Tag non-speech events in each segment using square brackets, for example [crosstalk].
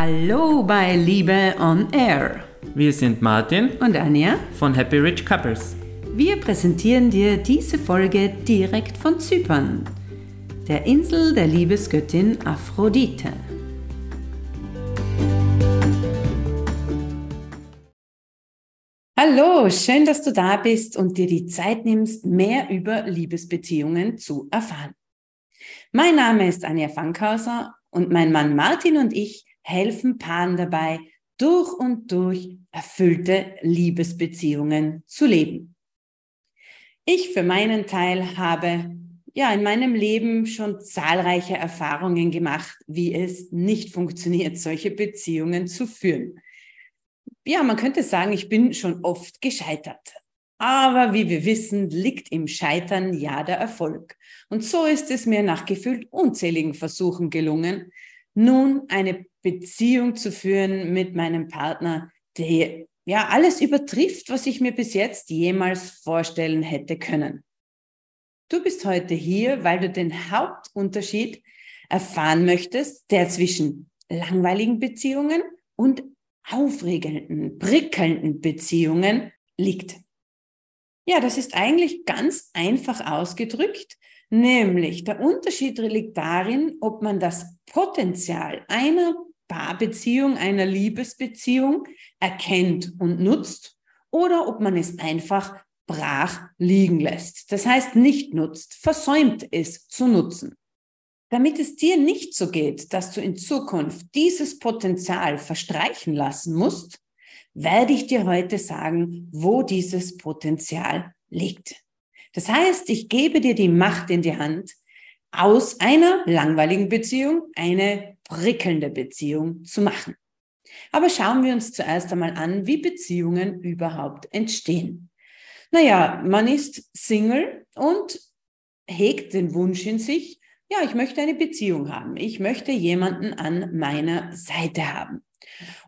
Hallo bei Liebe on Air Wir sind Martin und Anja. von Happy Rich Couples. Wir präsentieren dir diese Folge direkt von Zypern, der Insel der Liebesgöttin Aphrodite. Hallo, schön, dass du da bist und dir die Zeit nimmst, mehr über Liebesbeziehungen zu erfahren. Mein Name ist Anja Fankhauser und mein Mann Martin und ich helfen Paaren dabei, durch und durch erfüllte Liebesbeziehungen zu leben. Ich für meinen Teil habe ja in meinem Leben schon zahlreiche Erfahrungen gemacht, wie es nicht funktioniert, solche Beziehungen zu führen. Ja, man könnte sagen, ich bin schon oft gescheitert. Aber wie wir wissen, liegt im Scheitern ja der Erfolg. Und so ist es mir nach gefühlt unzähligen Versuchen gelungen, nun eine Beziehung zu führen mit meinem Partner, der ja alles übertrifft, was ich mir bis jetzt jemals vorstellen hätte können. Du bist heute hier, weil du den Hauptunterschied erfahren möchtest, der zwischen langweiligen Beziehungen und aufregenden, prickelnden Beziehungen liegt. Ja, das ist eigentlich ganz einfach ausgedrückt, nämlich der Unterschied liegt darin, ob man das Potenzial einer Paarbeziehung, einer Liebesbeziehung erkennt und nutzt oder ob man es einfach brach liegen lässt. Das heißt, nicht nutzt, versäumt es zu nutzen. Damit es dir nicht so geht, dass du in Zukunft dieses Potenzial verstreichen lassen musst, werde ich dir heute sagen, wo dieses Potenzial liegt. Das heißt, ich gebe dir die Macht in die Hand, aus einer langweiligen Beziehung eine prickelnde Beziehung zu machen. Aber schauen wir uns zuerst einmal an, wie Beziehungen überhaupt entstehen. Naja, man ist Single und hegt den Wunsch in sich, ja, ich möchte eine Beziehung haben. Ich möchte jemanden an meiner Seite haben.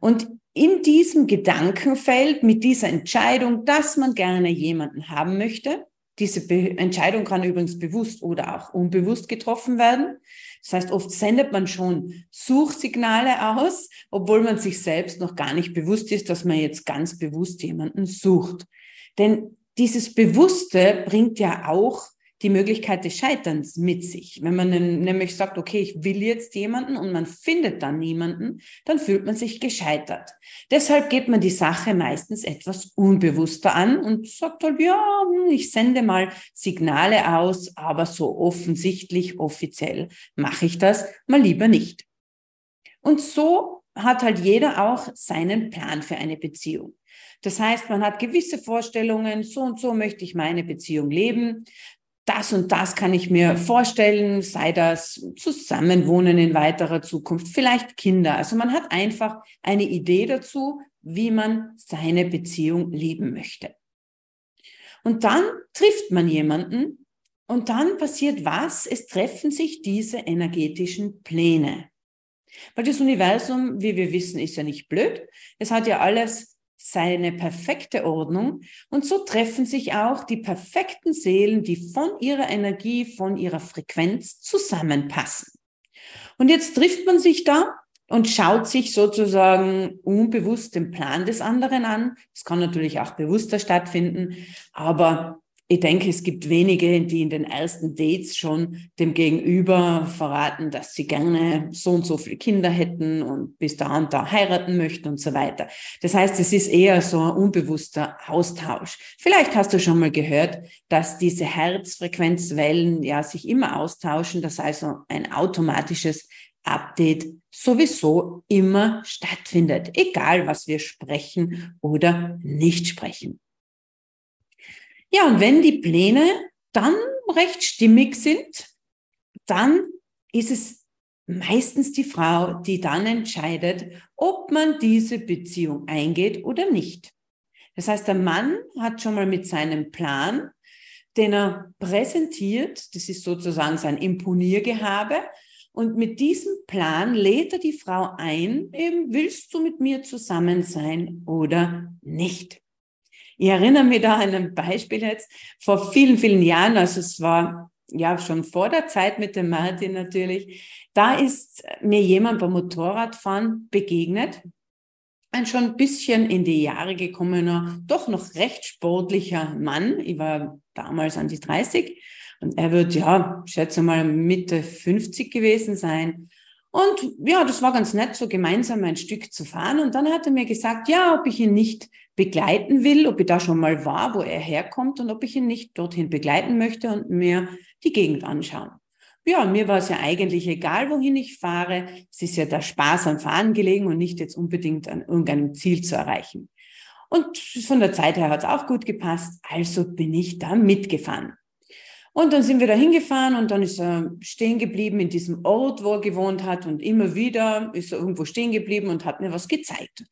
Und in diesem Gedankenfeld, mit dieser Entscheidung, dass man gerne jemanden haben möchte, diese Be Entscheidung kann übrigens bewusst oder auch unbewusst getroffen werden. Das heißt, oft sendet man schon Suchsignale aus, obwohl man sich selbst noch gar nicht bewusst ist, dass man jetzt ganz bewusst jemanden sucht. Denn dieses Bewusste bringt ja auch die Möglichkeit des Scheiterns mit sich. Wenn man nämlich sagt, okay, ich will jetzt jemanden und man findet dann niemanden, dann fühlt man sich gescheitert. Deshalb geht man die Sache meistens etwas unbewusster an und sagt halt, ja, hm, ich sende mal Signale aus, aber so offensichtlich, offiziell mache ich das mal lieber nicht. Und so hat halt jeder auch seinen Plan für eine Beziehung. Das heißt, man hat gewisse Vorstellungen, so und so möchte ich meine Beziehung leben das und das kann ich mir vorstellen, sei das Zusammenwohnen in weiterer Zukunft, vielleicht Kinder. Also man hat einfach eine Idee dazu, wie man seine Beziehung leben möchte. Und dann trifft man jemanden und dann passiert was? Es treffen sich diese energetischen Pläne. Weil das Universum, wie wir wissen, ist ja nicht blöd. Es hat ja alles seine perfekte Ordnung. Und so treffen sich auch die perfekten Seelen, die von ihrer Energie, von ihrer Frequenz zusammenpassen. Und jetzt trifft man sich da und schaut sich sozusagen unbewusst den Plan des anderen an. Das kann natürlich auch bewusster stattfinden, aber ich denke, es gibt wenige, die in den ersten Dates schon dem Gegenüber verraten, dass sie gerne so und so viele Kinder hätten und bis da und da heiraten möchten und so weiter. Das heißt, es ist eher so ein unbewusster Austausch. Vielleicht hast du schon mal gehört, dass diese Herzfrequenzwellen ja sich immer austauschen, dass also ein automatisches Update sowieso immer stattfindet, egal was wir sprechen oder nicht sprechen. Ja, und wenn die Pläne dann recht stimmig sind, dann ist es meistens die Frau, die dann entscheidet, ob man diese Beziehung eingeht oder nicht. Das heißt, der Mann hat schon mal mit seinem Plan, den er präsentiert, das ist sozusagen sein Imponiergehabe, und mit diesem Plan lädt er die Frau ein, eben willst du mit mir zusammen sein oder nicht. Ich erinnere mich da an ein Beispiel jetzt vor vielen, vielen Jahren, also es war ja schon vor der Zeit mit dem Martin natürlich, da ist mir jemand beim Motorradfahren begegnet. Ein schon ein bisschen in die Jahre gekommener, doch noch recht sportlicher Mann. Ich war damals an die 30 und er wird, ja, schätze mal Mitte 50 gewesen sein. Und ja, das war ganz nett, so gemeinsam ein Stück zu fahren. Und dann hat er mir gesagt, ja, ob ich ihn nicht begleiten will, ob ich da schon mal war, wo er herkommt und ob ich ihn nicht dorthin begleiten möchte und mir die Gegend anschauen. Ja, mir war es ja eigentlich egal, wohin ich fahre. Es ist ja der Spaß am Fahren gelegen und nicht jetzt unbedingt an irgendeinem Ziel zu erreichen. Und von der Zeit her hat es auch gut gepasst, also bin ich da mitgefahren. Und dann sind wir da hingefahren und dann ist er stehen geblieben in diesem Ort, wo er gewohnt hat und immer wieder ist er irgendwo stehen geblieben und hat mir was gezeigt.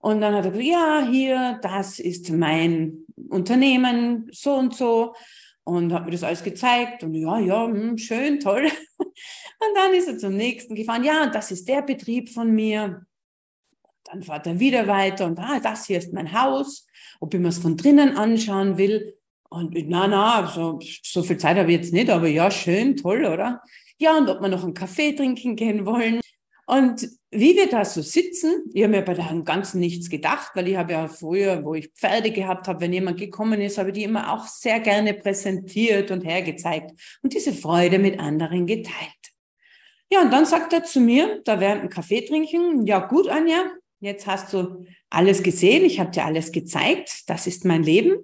Und dann hat er gesagt, ja, hier, das ist mein Unternehmen, so und so. Und hat mir das alles gezeigt. Und ja, ja, hm, schön, toll. [laughs] Und dann ist er zum nächsten gefahren. Ja, das ist der Betrieb von mir. Dann fährt er wieder weiter und ah, das hier ist mein Haus. Ob ich mir es von drinnen anschauen will. Und na, na, so, so viel Zeit habe ich jetzt nicht, aber ja, schön, toll, oder? Ja, und ob wir noch einen Kaffee trinken gehen wollen. Und wie wir da so sitzen, ich habe mir bei dem Ganzen nichts gedacht, weil ich habe ja früher, wo ich Pferde gehabt habe, wenn jemand gekommen ist, habe ich die immer auch sehr gerne präsentiert und hergezeigt und diese Freude mit anderen geteilt. Ja, und dann sagt er zu mir, da während ein Kaffee trinken, ja gut, Anja, jetzt hast du alles gesehen, ich habe dir alles gezeigt, das ist mein Leben.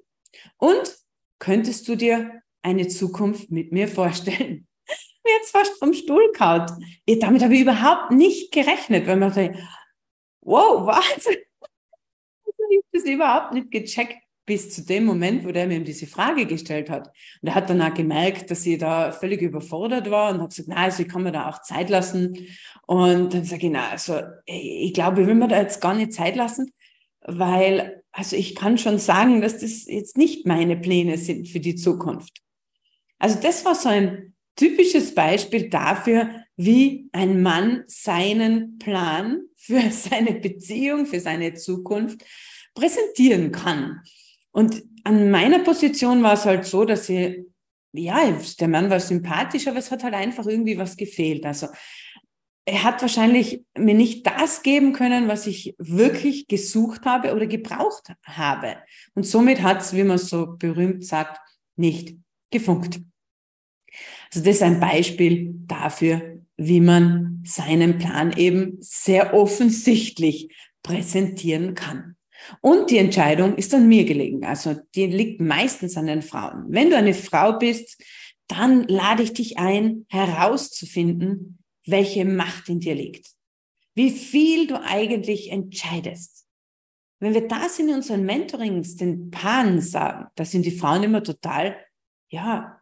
Und könntest du dir eine Zukunft mit mir vorstellen? [laughs] mir jetzt fast vom Stuhl kaut. Damit habe ich überhaupt nicht gerechnet, weil man sagt, wow, [laughs] was? Ich habe das überhaupt nicht gecheckt bis zu dem Moment, wo der mir diese Frage gestellt hat. Und er hat dann auch gemerkt, dass ich da völlig überfordert war und hat gesagt, na, also ich kann mir da auch Zeit lassen. Und dann sage ich, na, also ich glaube, ich will mir da jetzt gar nicht Zeit lassen, weil, also ich kann schon sagen, dass das jetzt nicht meine Pläne sind für die Zukunft. Also das war so ein typisches Beispiel dafür, wie ein Mann seinen Plan für [laughs] seine Beziehung, für seine Zukunft präsentieren kann. Und an meiner Position war es halt so, dass sie, ja, der Mann war sympathisch, aber es hat halt einfach irgendwie was gefehlt. Also er hat wahrscheinlich mir nicht das geben können, was ich wirklich gesucht habe oder gebraucht habe. Und somit hat es, wie man so berühmt sagt, nicht gefunkt. Also das ist ein Beispiel dafür, wie man seinen Plan eben sehr offensichtlich präsentieren kann. Und die Entscheidung ist an mir gelegen. Also die liegt meistens an den Frauen. Wenn du eine Frau bist, dann lade ich dich ein, herauszufinden, welche Macht in dir liegt. Wie viel du eigentlich entscheidest. Wenn wir das in unseren Mentorings den Paaren sagen, da sind die Frauen immer total, ja,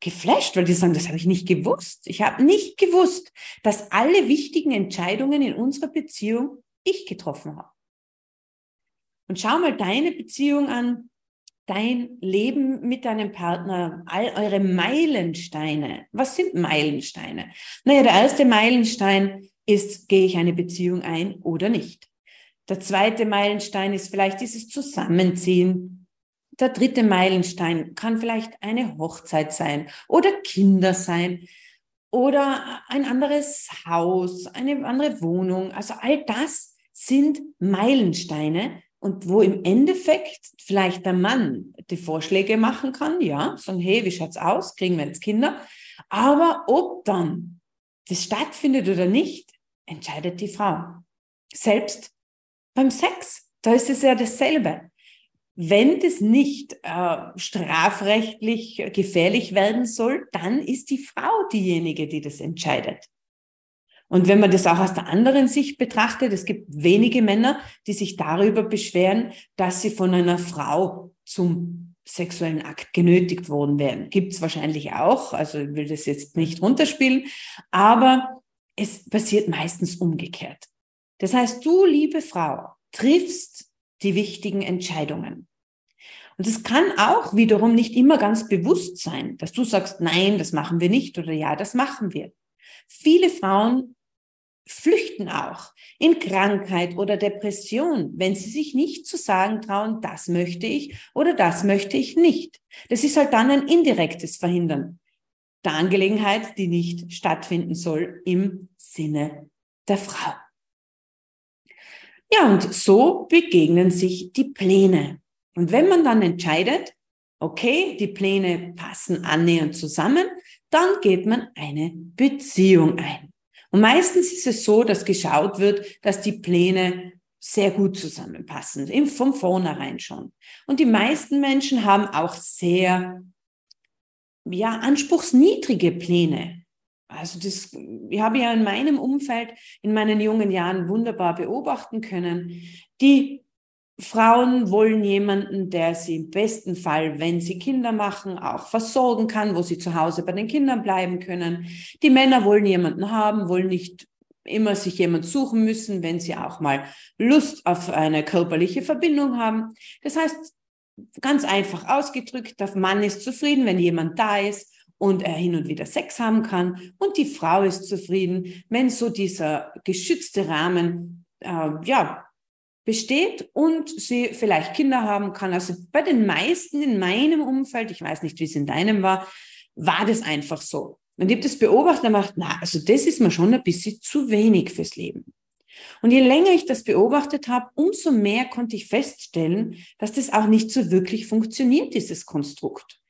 geflasht, weil die sagen, das habe ich nicht gewusst. Ich habe nicht gewusst, dass alle wichtigen Entscheidungen in unserer Beziehung ich getroffen habe. Und schau mal deine Beziehung an, dein Leben mit deinem Partner, all eure Meilensteine. Was sind Meilensteine? Naja, der erste Meilenstein ist, gehe ich eine Beziehung ein oder nicht? Der zweite Meilenstein ist vielleicht dieses Zusammenziehen. Der dritte Meilenstein kann vielleicht eine Hochzeit sein oder Kinder sein oder ein anderes Haus, eine andere Wohnung. Also all das sind Meilensteine und wo im Endeffekt vielleicht der Mann die Vorschläge machen kann, ja, sagen, hey, wie schaut's aus? Kriegen wir jetzt Kinder? Aber ob dann das stattfindet oder nicht, entscheidet die Frau. Selbst beim Sex, da ist es ja dasselbe. Wenn das nicht äh, strafrechtlich gefährlich werden soll, dann ist die Frau diejenige, die das entscheidet. Und wenn man das auch aus der anderen Sicht betrachtet, es gibt wenige Männer, die sich darüber beschweren, dass sie von einer Frau zum sexuellen Akt genötigt worden wären. Gibt es wahrscheinlich auch, also ich will das jetzt nicht runterspielen, aber es passiert meistens umgekehrt. Das heißt, du, liebe Frau, triffst die wichtigen Entscheidungen. Und es kann auch wiederum nicht immer ganz bewusst sein, dass du sagst, nein, das machen wir nicht oder ja, das machen wir. Viele Frauen flüchten auch in Krankheit oder Depression, wenn sie sich nicht zu sagen trauen, das möchte ich oder das möchte ich nicht. Das ist halt dann ein indirektes Verhindern. der Angelegenheit, die nicht stattfinden soll im Sinne der Frau. Ja, und so begegnen sich die Pläne. Und wenn man dann entscheidet, okay, die Pläne passen annähernd zusammen, dann geht man eine Beziehung ein. Und meistens ist es so, dass geschaut wird, dass die Pläne sehr gut zusammenpassen, von vornherein schon. Und die meisten Menschen haben auch sehr, ja, anspruchsniedrige Pläne. Also das ich habe ja in meinem Umfeld in meinen jungen Jahren wunderbar beobachten können. Die Frauen wollen jemanden, der sie im besten Fall, wenn sie Kinder machen, auch versorgen kann, wo sie zu Hause bei den Kindern bleiben können. Die Männer wollen jemanden haben, wollen nicht immer sich jemand suchen müssen, wenn sie auch mal Lust auf eine körperliche Verbindung haben. Das heißt, ganz einfach ausgedrückt, der Mann ist zufrieden, wenn jemand da ist und er hin und wieder Sex haben kann und die Frau ist zufrieden, wenn so dieser geschützte Rahmen äh, ja besteht und sie vielleicht Kinder haben kann. Also bei den meisten in meinem Umfeld, ich weiß nicht, wie es in deinem war, war das einfach so. Und ich habe das beobachtet und gemacht, na, also das ist mir schon ein bisschen zu wenig fürs Leben. Und je länger ich das beobachtet habe, umso mehr konnte ich feststellen, dass das auch nicht so wirklich funktioniert, dieses Konstrukt.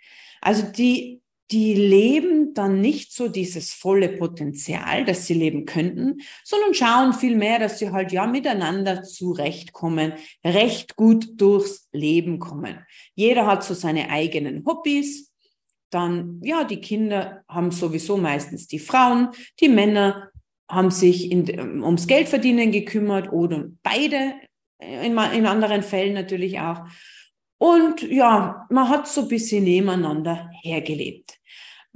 Also die die leben dann nicht so dieses volle Potenzial, das sie leben könnten, sondern schauen vielmehr, dass sie halt ja miteinander zurechtkommen, recht gut durchs Leben kommen. Jeder hat so seine eigenen Hobbys. Dann, ja, die Kinder haben sowieso meistens die Frauen, die Männer haben sich in, ums Geldverdienen gekümmert oder beide in, in anderen Fällen natürlich auch. Und ja, man hat so ein bisschen nebeneinander hergelebt.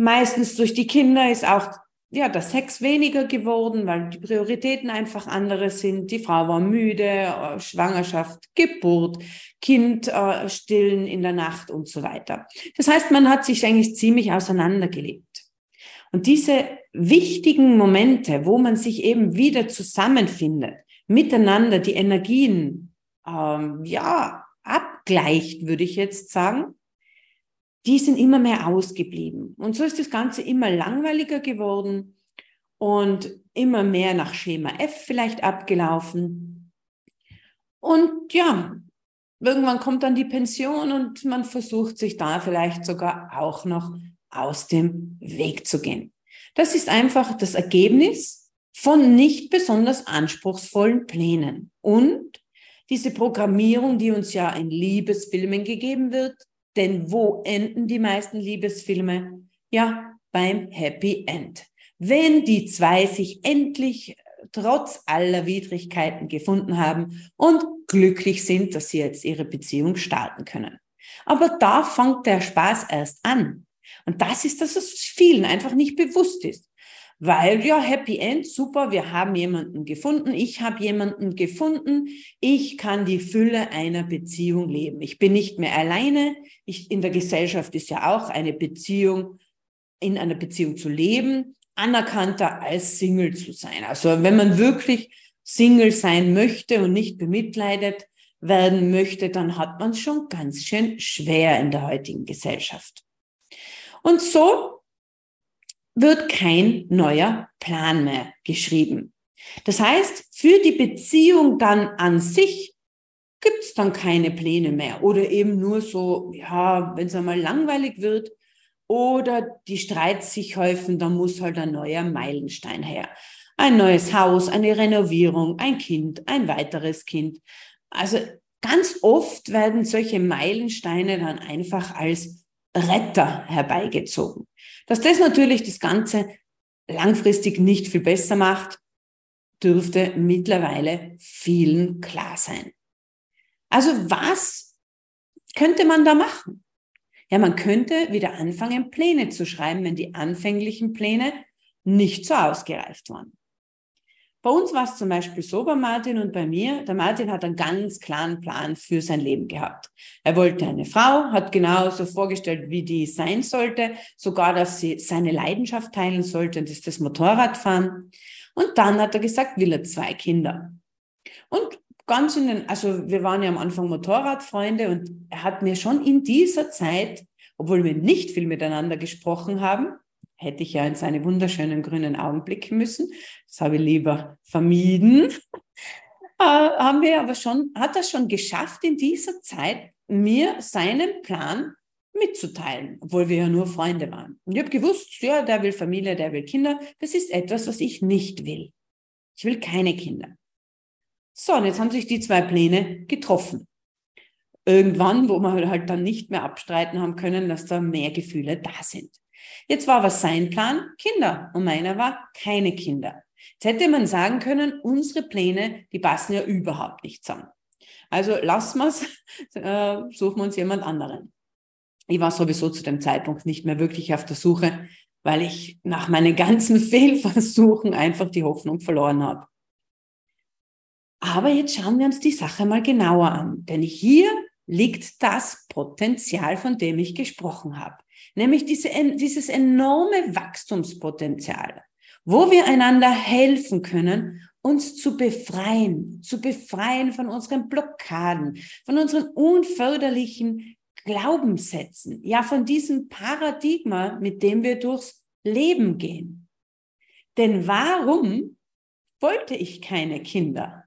Meistens durch die Kinder ist auch ja, der Sex weniger geworden, weil die Prioritäten einfach andere sind. Die Frau war müde, äh, Schwangerschaft, Geburt, Kind äh, stillen in der Nacht und so weiter. Das heißt, man hat sich eigentlich ziemlich auseinandergelebt. Und diese wichtigen Momente, wo man sich eben wieder zusammenfindet, miteinander die Energien ähm, ja abgleicht, würde ich jetzt sagen, die sind immer mehr ausgeblieben. Und so ist das Ganze immer langweiliger geworden und immer mehr nach Schema F vielleicht abgelaufen. Und ja, irgendwann kommt dann die Pension und man versucht sich da vielleicht sogar auch noch aus dem Weg zu gehen. Das ist einfach das Ergebnis von nicht besonders anspruchsvollen Plänen und diese Programmierung, die uns ja in Liebesfilmen gegeben wird, denn wo enden die meisten Liebesfilme? Ja, beim Happy End. Wenn die zwei sich endlich trotz aller Widrigkeiten gefunden haben und glücklich sind, dass sie jetzt ihre Beziehung starten können. Aber da fängt der Spaß erst an. Und das ist, dass es vielen einfach nicht bewusst ist. Weil ja, Happy End, super, wir haben jemanden gefunden, ich habe jemanden gefunden, ich kann die Fülle einer Beziehung leben. Ich bin nicht mehr alleine. Ich, in der Gesellschaft ist ja auch eine Beziehung, in einer Beziehung zu leben, anerkannter als Single zu sein. Also wenn man wirklich Single sein möchte und nicht bemitleidet werden möchte, dann hat man es schon ganz schön schwer in der heutigen Gesellschaft. Und so wird kein neuer Plan mehr geschrieben. Das heißt, für die Beziehung dann an sich gibt es dann keine Pläne mehr oder eben nur so, ja, wenn es einmal langweilig wird oder die Streits sich häufen, dann muss halt ein neuer Meilenstein her. Ein neues Haus, eine Renovierung, ein Kind, ein weiteres Kind. Also ganz oft werden solche Meilensteine dann einfach als Retter herbeigezogen. Dass das natürlich das Ganze langfristig nicht viel besser macht, dürfte mittlerweile vielen klar sein. Also was könnte man da machen? Ja, man könnte wieder anfangen, Pläne zu schreiben, wenn die anfänglichen Pläne nicht so ausgereift waren. Bei uns war es zum Beispiel so bei Martin und bei mir. Der Martin hat einen ganz klaren Plan für sein Leben gehabt. Er wollte eine Frau, hat genauso vorgestellt, wie die sein sollte, sogar, dass sie seine Leidenschaft teilen sollte, und das ist das Motorradfahren. Und dann hat er gesagt, will er zwei Kinder. Und ganz in den, also wir waren ja am Anfang Motorradfreunde und er hat mir schon in dieser Zeit, obwohl wir nicht viel miteinander gesprochen haben, hätte ich ja in seine wunderschönen grünen Augen blicken müssen. Das habe ich lieber vermieden. [laughs] äh, haben wir aber schon, hat er schon geschafft, in dieser Zeit mir seinen Plan mitzuteilen, obwohl wir ja nur Freunde waren. Und ich habe gewusst, ja, der will Familie, der will Kinder. Das ist etwas, was ich nicht will. Ich will keine Kinder. So, und jetzt haben sich die zwei Pläne getroffen. Irgendwann, wo wir halt dann nicht mehr abstreiten haben können, dass da mehr Gefühle da sind. Jetzt war aber sein Plan Kinder und meiner war keine Kinder. Jetzt hätte man sagen können, unsere Pläne, die passen ja überhaupt nicht zusammen. Also lassen wir es, [laughs] äh, suchen wir uns jemand anderen. Ich war sowieso zu dem Zeitpunkt nicht mehr wirklich auf der Suche, weil ich nach meinen ganzen [laughs] Fehlversuchen einfach die Hoffnung verloren habe. Aber jetzt schauen wir uns die Sache mal genauer an, denn hier liegt das Potenzial, von dem ich gesprochen habe, nämlich diese, dieses enorme Wachstumspotenzial wo wir einander helfen können, uns zu befreien, zu befreien von unseren Blockaden, von unseren unförderlichen Glaubenssätzen, ja von diesem Paradigma, mit dem wir durchs Leben gehen. Denn warum wollte ich keine Kinder?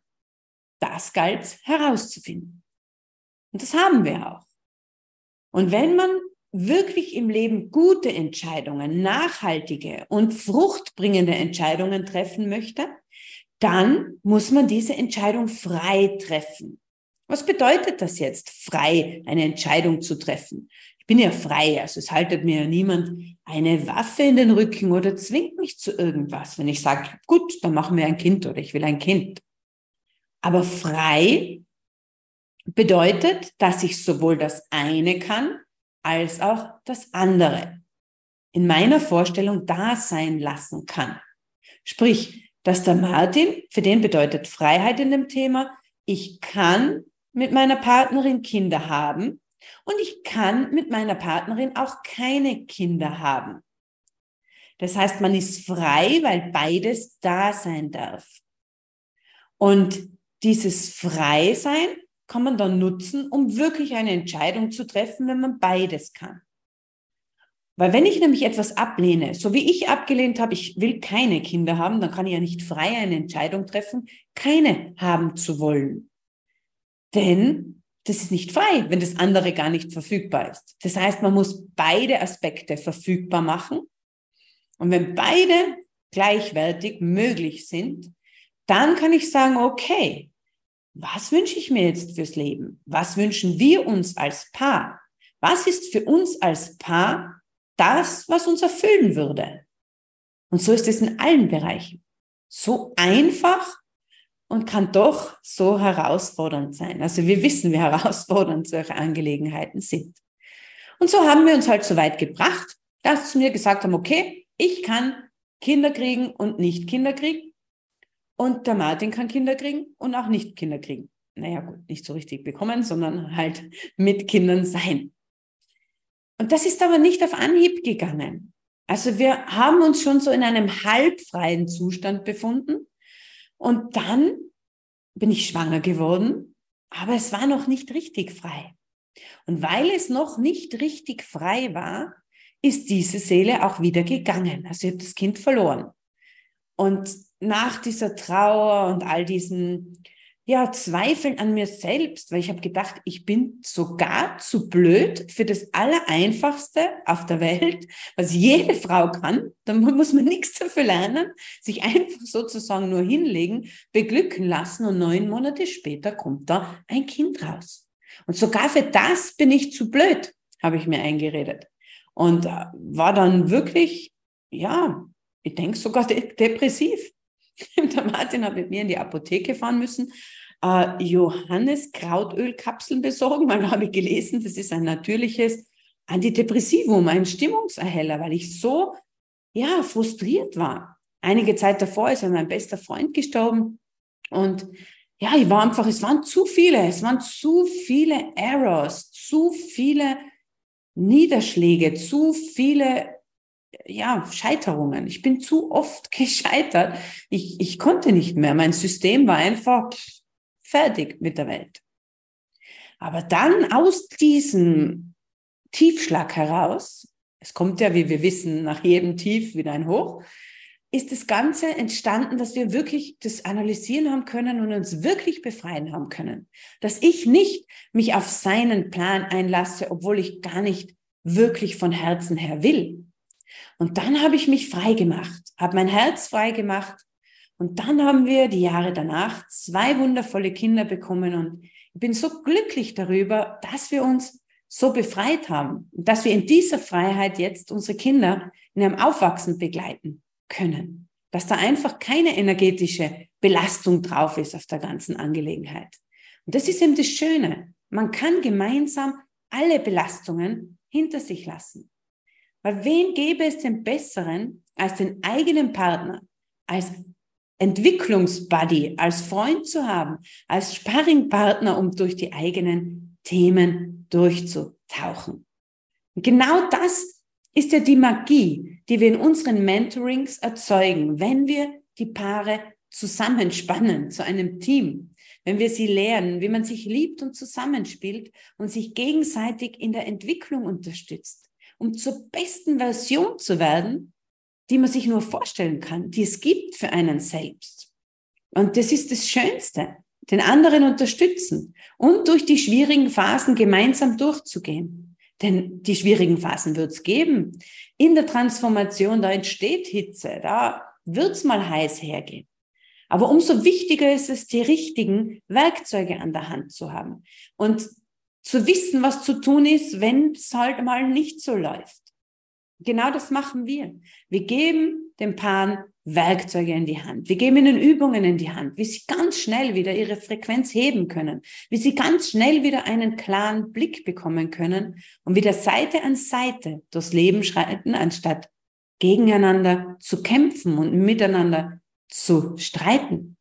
Das galt herauszufinden. Und das haben wir auch. Und wenn man wirklich im Leben gute Entscheidungen, nachhaltige und fruchtbringende Entscheidungen treffen möchte, dann muss man diese Entscheidung frei treffen. Was bedeutet das jetzt, frei eine Entscheidung zu treffen? Ich bin ja frei, also es haltet mir ja niemand eine Waffe in den Rücken oder zwingt mich zu irgendwas, wenn ich sage, gut, dann machen wir ein Kind oder ich will ein Kind. Aber frei bedeutet, dass ich sowohl das eine kann, als auch das andere in meiner Vorstellung da sein lassen kann. Sprich, dass der Martin, für den bedeutet Freiheit in dem Thema, ich kann mit meiner Partnerin Kinder haben und ich kann mit meiner Partnerin auch keine Kinder haben. Das heißt, man ist frei, weil beides da sein darf. Und dieses Freisein kann man dann nutzen, um wirklich eine Entscheidung zu treffen, wenn man beides kann. Weil wenn ich nämlich etwas ablehne, so wie ich abgelehnt habe, ich will keine Kinder haben, dann kann ich ja nicht frei eine Entscheidung treffen, keine haben zu wollen. Denn das ist nicht frei, wenn das andere gar nicht verfügbar ist. Das heißt, man muss beide Aspekte verfügbar machen. Und wenn beide gleichwertig möglich sind, dann kann ich sagen, okay, was wünsche ich mir jetzt fürs Leben? Was wünschen wir uns als Paar? Was ist für uns als Paar das, was uns erfüllen würde? Und so ist es in allen Bereichen. So einfach und kann doch so herausfordernd sein. Also wir wissen, wie [laughs] herausfordernd solche Angelegenheiten sind. Und so haben wir uns halt so weit gebracht, dass wir gesagt haben, okay, ich kann Kinder kriegen und nicht Kinder kriegen. Und der Martin kann Kinder kriegen und auch nicht Kinder kriegen. Naja, gut, nicht so richtig bekommen, sondern halt mit Kindern sein. Und das ist aber nicht auf Anhieb gegangen. Also wir haben uns schon so in einem halbfreien Zustand befunden. Und dann bin ich schwanger geworden, aber es war noch nicht richtig frei. Und weil es noch nicht richtig frei war, ist diese Seele auch wieder gegangen. Also ich habe das Kind verloren. Und nach dieser Trauer und all diesen ja, Zweifeln an mir selbst, weil ich habe gedacht, ich bin sogar zu blöd für das Allereinfachste auf der Welt, was jede Frau kann. Da muss man nichts dafür lernen, sich einfach sozusagen nur hinlegen, beglücken lassen und neun Monate später kommt da ein Kind raus. Und sogar für das bin ich zu blöd, habe ich mir eingeredet. Und äh, war dann wirklich, ja, ich denke sogar de depressiv. [laughs] Der Martin hat mit mir in die Apotheke fahren müssen, äh, Johannes Krautöl-Kapseln besorgen, weil da habe ich gelesen, das ist ein natürliches Antidepressivum, ein Stimmungserheller, weil ich so, ja, frustriert war. Einige Zeit davor ist mein bester Freund gestorben und ja, ich war einfach, es waren zu viele, es waren zu viele Errors, zu viele Niederschläge, zu viele ja, Scheiterungen. Ich bin zu oft [laughs] gescheitert. Ich, ich konnte nicht mehr. Mein System war einfach fertig mit der Welt. Aber dann aus diesem Tiefschlag heraus, es kommt ja, wie wir wissen, nach jedem Tief wieder ein Hoch, ist das Ganze entstanden, dass wir wirklich das analysieren haben können und uns wirklich befreien haben können. Dass ich nicht mich auf seinen Plan einlasse, obwohl ich gar nicht wirklich von Herzen her will. Und dann habe ich mich frei gemacht, habe mein Herz frei gemacht. Und dann haben wir die Jahre danach zwei wundervolle Kinder bekommen. Und ich bin so glücklich darüber, dass wir uns so befreit haben dass wir in dieser Freiheit jetzt unsere Kinder in einem Aufwachsen begleiten können. Dass da einfach keine energetische Belastung drauf ist auf der ganzen Angelegenheit. Und das ist eben das Schöne. Man kann gemeinsam alle Belastungen hinter sich lassen. Weil wen gäbe es denn besseren als den eigenen Partner, als Entwicklungsbuddy, als Freund zu haben, als Sparringpartner, um durch die eigenen Themen durchzutauchen. Und genau das ist ja die Magie, die wir in unseren Mentorings erzeugen, wenn wir die Paare zusammenspannen zu einem Team, wenn wir sie lernen, wie man sich liebt und zusammenspielt und sich gegenseitig in der Entwicklung unterstützt, um zur besten Version zu werden, die man sich nur vorstellen kann, die es gibt für einen selbst. Und das ist das Schönste, den anderen unterstützen und durch die schwierigen Phasen gemeinsam durchzugehen. Denn die schwierigen Phasen wird es geben. In der Transformation, da entsteht Hitze, da wird es mal heiß hergehen. Aber umso wichtiger ist es, die richtigen Werkzeuge an der Hand zu haben und zu wissen, was zu tun ist, wenn es halt mal nicht so läuft. Genau das machen wir. Wir geben den Paaren Werkzeuge in die Hand. Wir geben ihnen Übungen in die Hand, wie sie ganz schnell wieder ihre Frequenz heben können, wie sie ganz schnell wieder einen klaren Blick bekommen können und wieder Seite an Seite durchs Leben schreiten, anstatt gegeneinander zu kämpfen und miteinander zu streiten.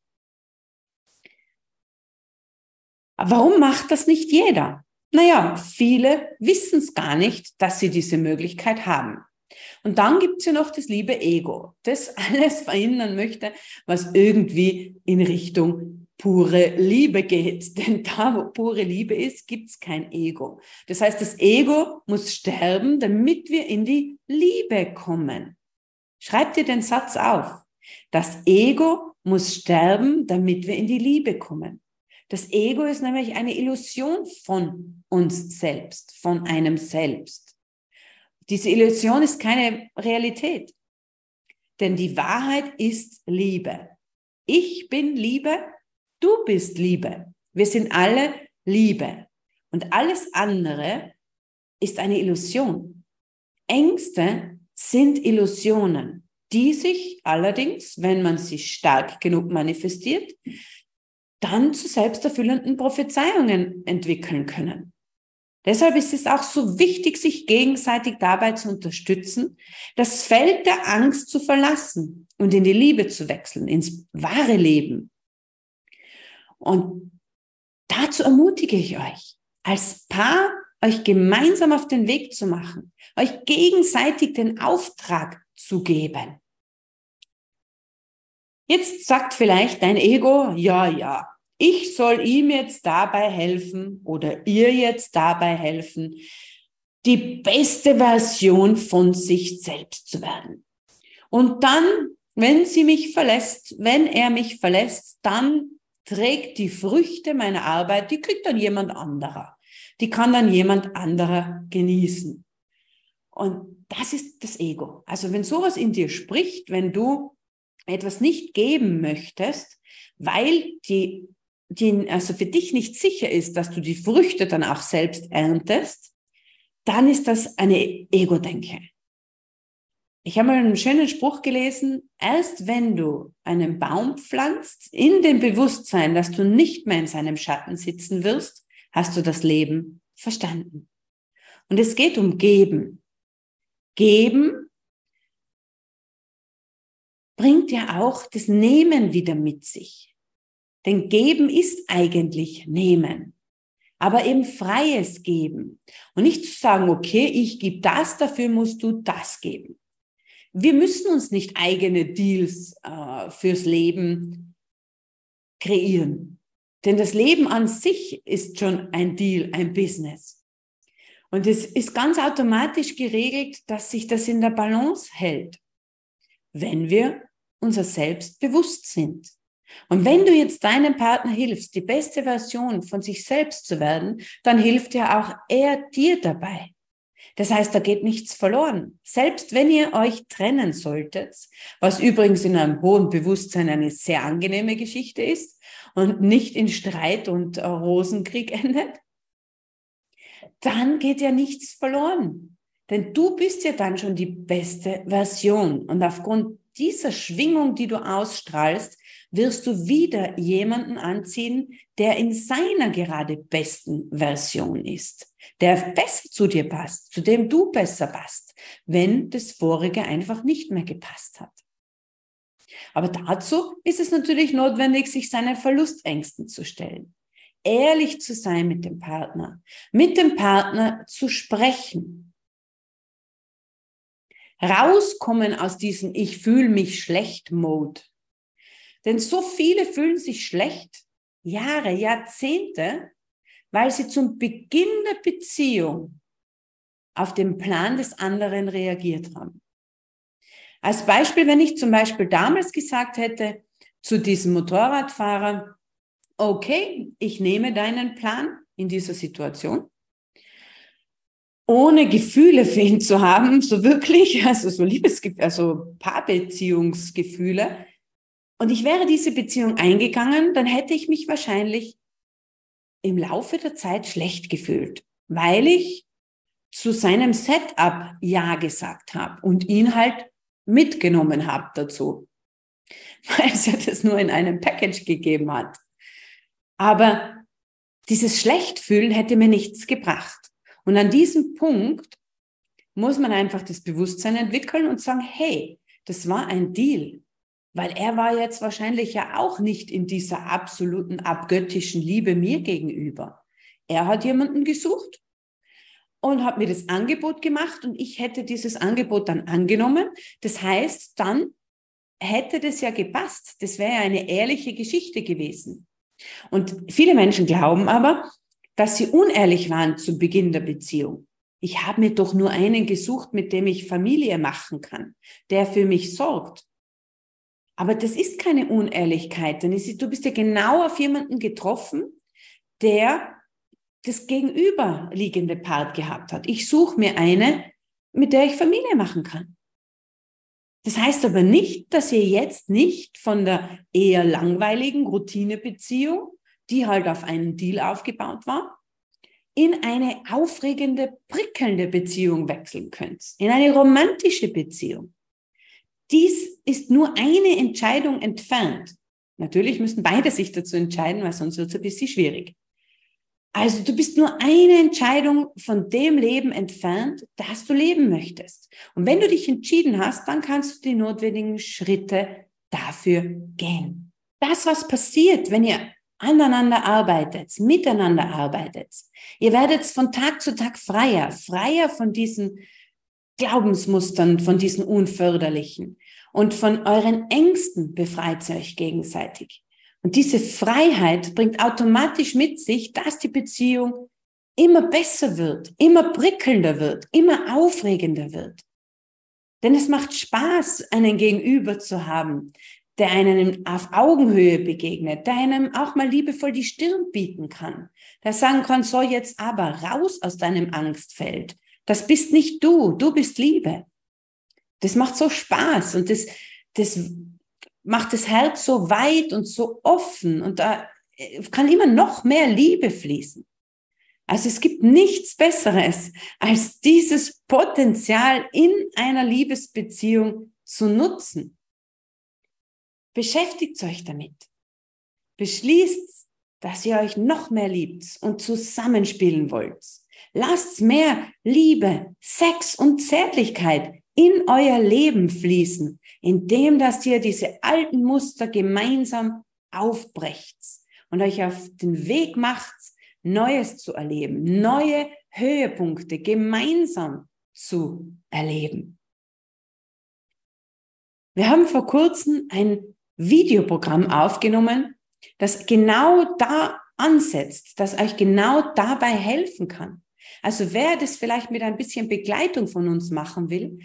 warum macht das nicht jeder? Naja, viele wissen es gar nicht, dass sie diese Möglichkeit haben. Und dann gibt es ja noch das liebe Ego, das [laughs] alles verhindern möchte, was irgendwie in Richtung pure Liebe geht. [laughs] Denn da, wo pure Liebe ist, gibt es kein Ego. Das heißt, das Ego muss sterben, damit wir in die Liebe kommen. Schreib dir den Satz auf. Das Ego muss sterben, damit wir in die Liebe kommen. Das Ego ist nämlich eine Illusion von uns selbst, von einem selbst. Diese Illusion ist keine Realität. Denn die Wahrheit ist Liebe. Ich bin Liebe, du bist Liebe. Wir sind alle Liebe. Und alles andere ist eine Illusion. Ängste sind Illusionen, die sich allerdings, wenn man sie stark genug manifestiert, dann zu selbsterfüllenden Prophezeiungen entwickeln können. Deshalb ist es auch so wichtig, sich gegenseitig dabei zu unterstützen, das Feld der Angst zu verlassen und in die Liebe zu wechseln, ins wahre Leben. Und dazu ermutige ich euch, als Paar euch gemeinsam auf den Weg zu machen, euch gegenseitig den Auftrag zu geben. Jetzt sagt vielleicht dein Ego, ja, ja, ich soll ihm jetzt dabei helfen oder ihr jetzt dabei helfen, die beste Version von sich selbst zu werden. Und dann, wenn sie mich verlässt, wenn er mich verlässt, dann trägt die Früchte meiner Arbeit, die kriegt dann jemand anderer. Die kann dann jemand anderer genießen. Und das ist das Ego. Also wenn sowas in dir spricht, wenn du etwas nicht geben möchtest, weil die die also für dich nicht sicher ist, dass du die Früchte dann auch selbst erntest, dann ist das eine Ego-Denke. Ich habe mal einen schönen Spruch gelesen, erst wenn du einen Baum pflanzt, in dem Bewusstsein, dass du nicht mehr in seinem Schatten sitzen wirst, hast du das Leben verstanden. Und es geht um Geben. Geben bringt ja auch das Nehmen wieder mit sich. Denn geben ist eigentlich nehmen. Aber eben freies Geben. Und nicht zu sagen, okay, ich gebe das, dafür musst du das geben. Wir müssen uns nicht eigene Deals äh, fürs Leben kreieren. Denn das Leben an sich ist schon ein Deal, ein Business. Und es ist ganz automatisch geregelt, dass sich das in der Balance hält, wenn wir unser Selbst bewusst sind. Und wenn du jetzt deinem Partner hilfst, die beste Version von sich selbst zu werden, dann hilft ja auch er dir dabei. Das heißt, da geht nichts verloren. Selbst wenn ihr euch trennen solltet, was übrigens in einem hohen Bewusstsein eine sehr angenehme Geschichte ist und nicht in Streit und äh, Rosenkrieg [laughs] endet, dann geht ja nichts verloren. Denn du bist ja dann schon die beste Version. Und aufgrund dieser Schwingung, die du ausstrahlst, wirst du wieder jemanden anziehen, der in seiner gerade besten Version ist, der besser zu dir passt, zu dem du besser passt, wenn das vorige einfach nicht mehr gepasst hat. Aber dazu ist es natürlich notwendig, sich seinen Verlustängsten zu stellen, ehrlich zu sein mit dem Partner, mit dem Partner zu sprechen, rauskommen aus diesem Ich fühle mich schlecht Mode denn so viele fühlen sich schlecht, Jahre, Jahrzehnte, weil sie zum Beginn der Beziehung auf den Plan des anderen reagiert haben. Als Beispiel, wenn ich zum Beispiel damals gesagt hätte zu diesem Motorradfahrer, okay, ich nehme deinen Plan in dieser Situation, ohne Gefühle für ihn zu haben, so wirklich, also so Liebesgefühle, also Paarbeziehungsgefühle, und ich wäre diese Beziehung eingegangen, dann hätte ich mich wahrscheinlich im Laufe der Zeit schlecht gefühlt, weil ich zu seinem Setup Ja gesagt habe und ihn halt mitgenommen habe dazu, [laughs] weil es ja das nur in einem Package gegeben hat. Aber dieses Schlechtfühlen hätte mir nichts gebracht. Und an diesem Punkt muss man einfach das Bewusstsein entwickeln und sagen, hey, das war ein Deal. Weil er war jetzt wahrscheinlich ja auch nicht in dieser absoluten abgöttischen Liebe mir gegenüber. Er hat jemanden gesucht und hat mir das Angebot gemacht und ich hätte dieses Angebot dann angenommen. Das heißt, dann hätte das ja gepasst. Das wäre ja eine ehrliche Geschichte gewesen. Und viele Menschen glauben aber, dass sie unehrlich waren zu Beginn der Beziehung. Ich habe mir doch nur einen gesucht, mit dem ich Familie machen kann, der für mich sorgt. Aber das ist keine Unehrlichkeit, denn du bist ja genau auf jemanden getroffen, der das gegenüberliegende Part gehabt hat. Ich suche mir eine, mit der ich Familie machen kann. Das heißt aber nicht, dass ihr jetzt nicht von der eher langweiligen Routinebeziehung, die halt auf einen Deal aufgebaut war, in eine aufregende, prickelnde Beziehung wechseln könnt, in eine romantische Beziehung. Dies ist nur eine Entscheidung entfernt. Natürlich müssen beide sich dazu entscheiden, weil sonst wird es ein bisschen schwierig. Also du bist nur eine Entscheidung von dem Leben entfernt, das du leben möchtest. Und wenn du dich entschieden hast, dann kannst du die notwendigen Schritte dafür gehen. Das, was passiert, wenn ihr aneinander arbeitet, miteinander arbeitet, ihr werdet von Tag zu Tag freier, freier von diesen Glaubensmustern, von diesen unförderlichen. Und von euren Ängsten befreit ihr euch gegenseitig. Und diese Freiheit bringt automatisch mit sich, dass die Beziehung immer besser wird, immer prickelnder wird, immer aufregender wird. Denn es macht Spaß, einen Gegenüber zu haben, der einem auf Augenhöhe begegnet, der einem auch mal liebevoll die Stirn bieten kann, der sagen kann, so jetzt aber raus aus deinem Angstfeld, das bist nicht du, du bist Liebe. Das macht so Spaß und das, das macht das Herz so weit und so offen und da kann immer noch mehr Liebe fließen. Also es gibt nichts Besseres, als dieses Potenzial in einer Liebesbeziehung zu nutzen. Beschäftigt euch damit. Beschließt, dass ihr euch noch mehr liebt und zusammenspielen wollt. Lasst mehr Liebe, Sex und Zärtlichkeit in euer Leben fließen, indem dass ihr diese alten Muster gemeinsam aufbrecht und euch auf den Weg macht, Neues zu erleben, neue Höhepunkte gemeinsam zu erleben. Wir haben vor kurzem ein Videoprogramm aufgenommen, das genau da ansetzt, das euch genau dabei helfen kann. Also wer das vielleicht mit ein bisschen Begleitung von uns machen will,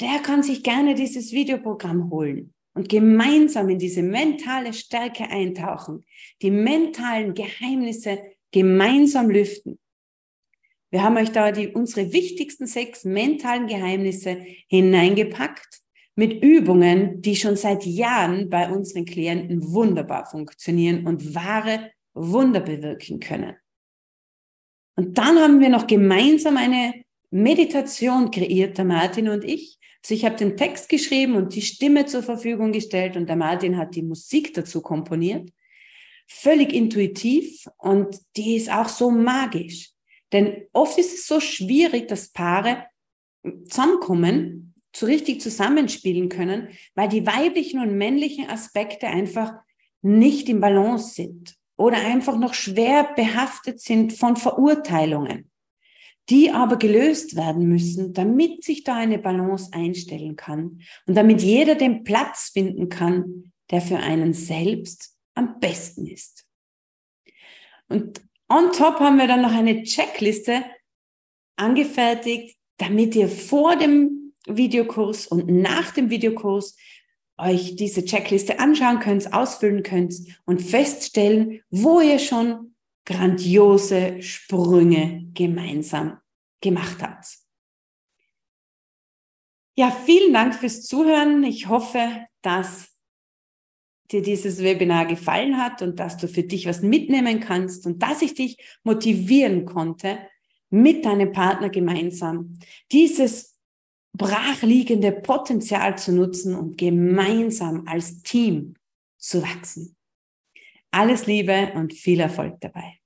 der kann sich gerne dieses Videoprogramm holen und gemeinsam in diese mentale Stärke eintauchen, die mentalen Geheimnisse gemeinsam lüften. Wir haben euch da die, unsere wichtigsten sechs mentalen Geheimnisse hineingepackt mit Übungen, die schon seit Jahren bei unseren Klienten wunderbar funktionieren und wahre Wunder bewirken können. Und dann haben wir noch gemeinsam eine Meditation kreiert, der Martin und ich. Also ich habe den Text geschrieben und die Stimme zur Verfügung gestellt und der Martin hat die Musik dazu komponiert. Völlig intuitiv und die ist auch so magisch. Denn oft ist es so schwierig, dass Paare zusammenkommen, so richtig zusammenspielen können, weil die weiblichen und männlichen Aspekte einfach nicht im Balance sind oder einfach noch schwer behaftet sind von Verurteilungen, die aber gelöst werden müssen, damit sich da eine Balance einstellen kann und damit jeder den Platz finden kann, der für einen selbst am besten ist. Und On top haben wir dann noch eine Checkliste angefertigt, damit ihr vor dem Videokurs und nach dem Videokurs euch diese Checkliste anschauen könnt, ausfüllen könnt und feststellen, wo ihr schon grandiose Sprünge gemeinsam gemacht habt. Ja, vielen Dank fürs Zuhören. Ich hoffe, dass dir dieses Webinar gefallen hat und dass du für dich was mitnehmen kannst und dass ich dich motivieren konnte, mit deinem Partner gemeinsam dieses brachliegende Potenzial zu nutzen und gemeinsam als Team zu wachsen. Alles Liebe und viel Erfolg dabei.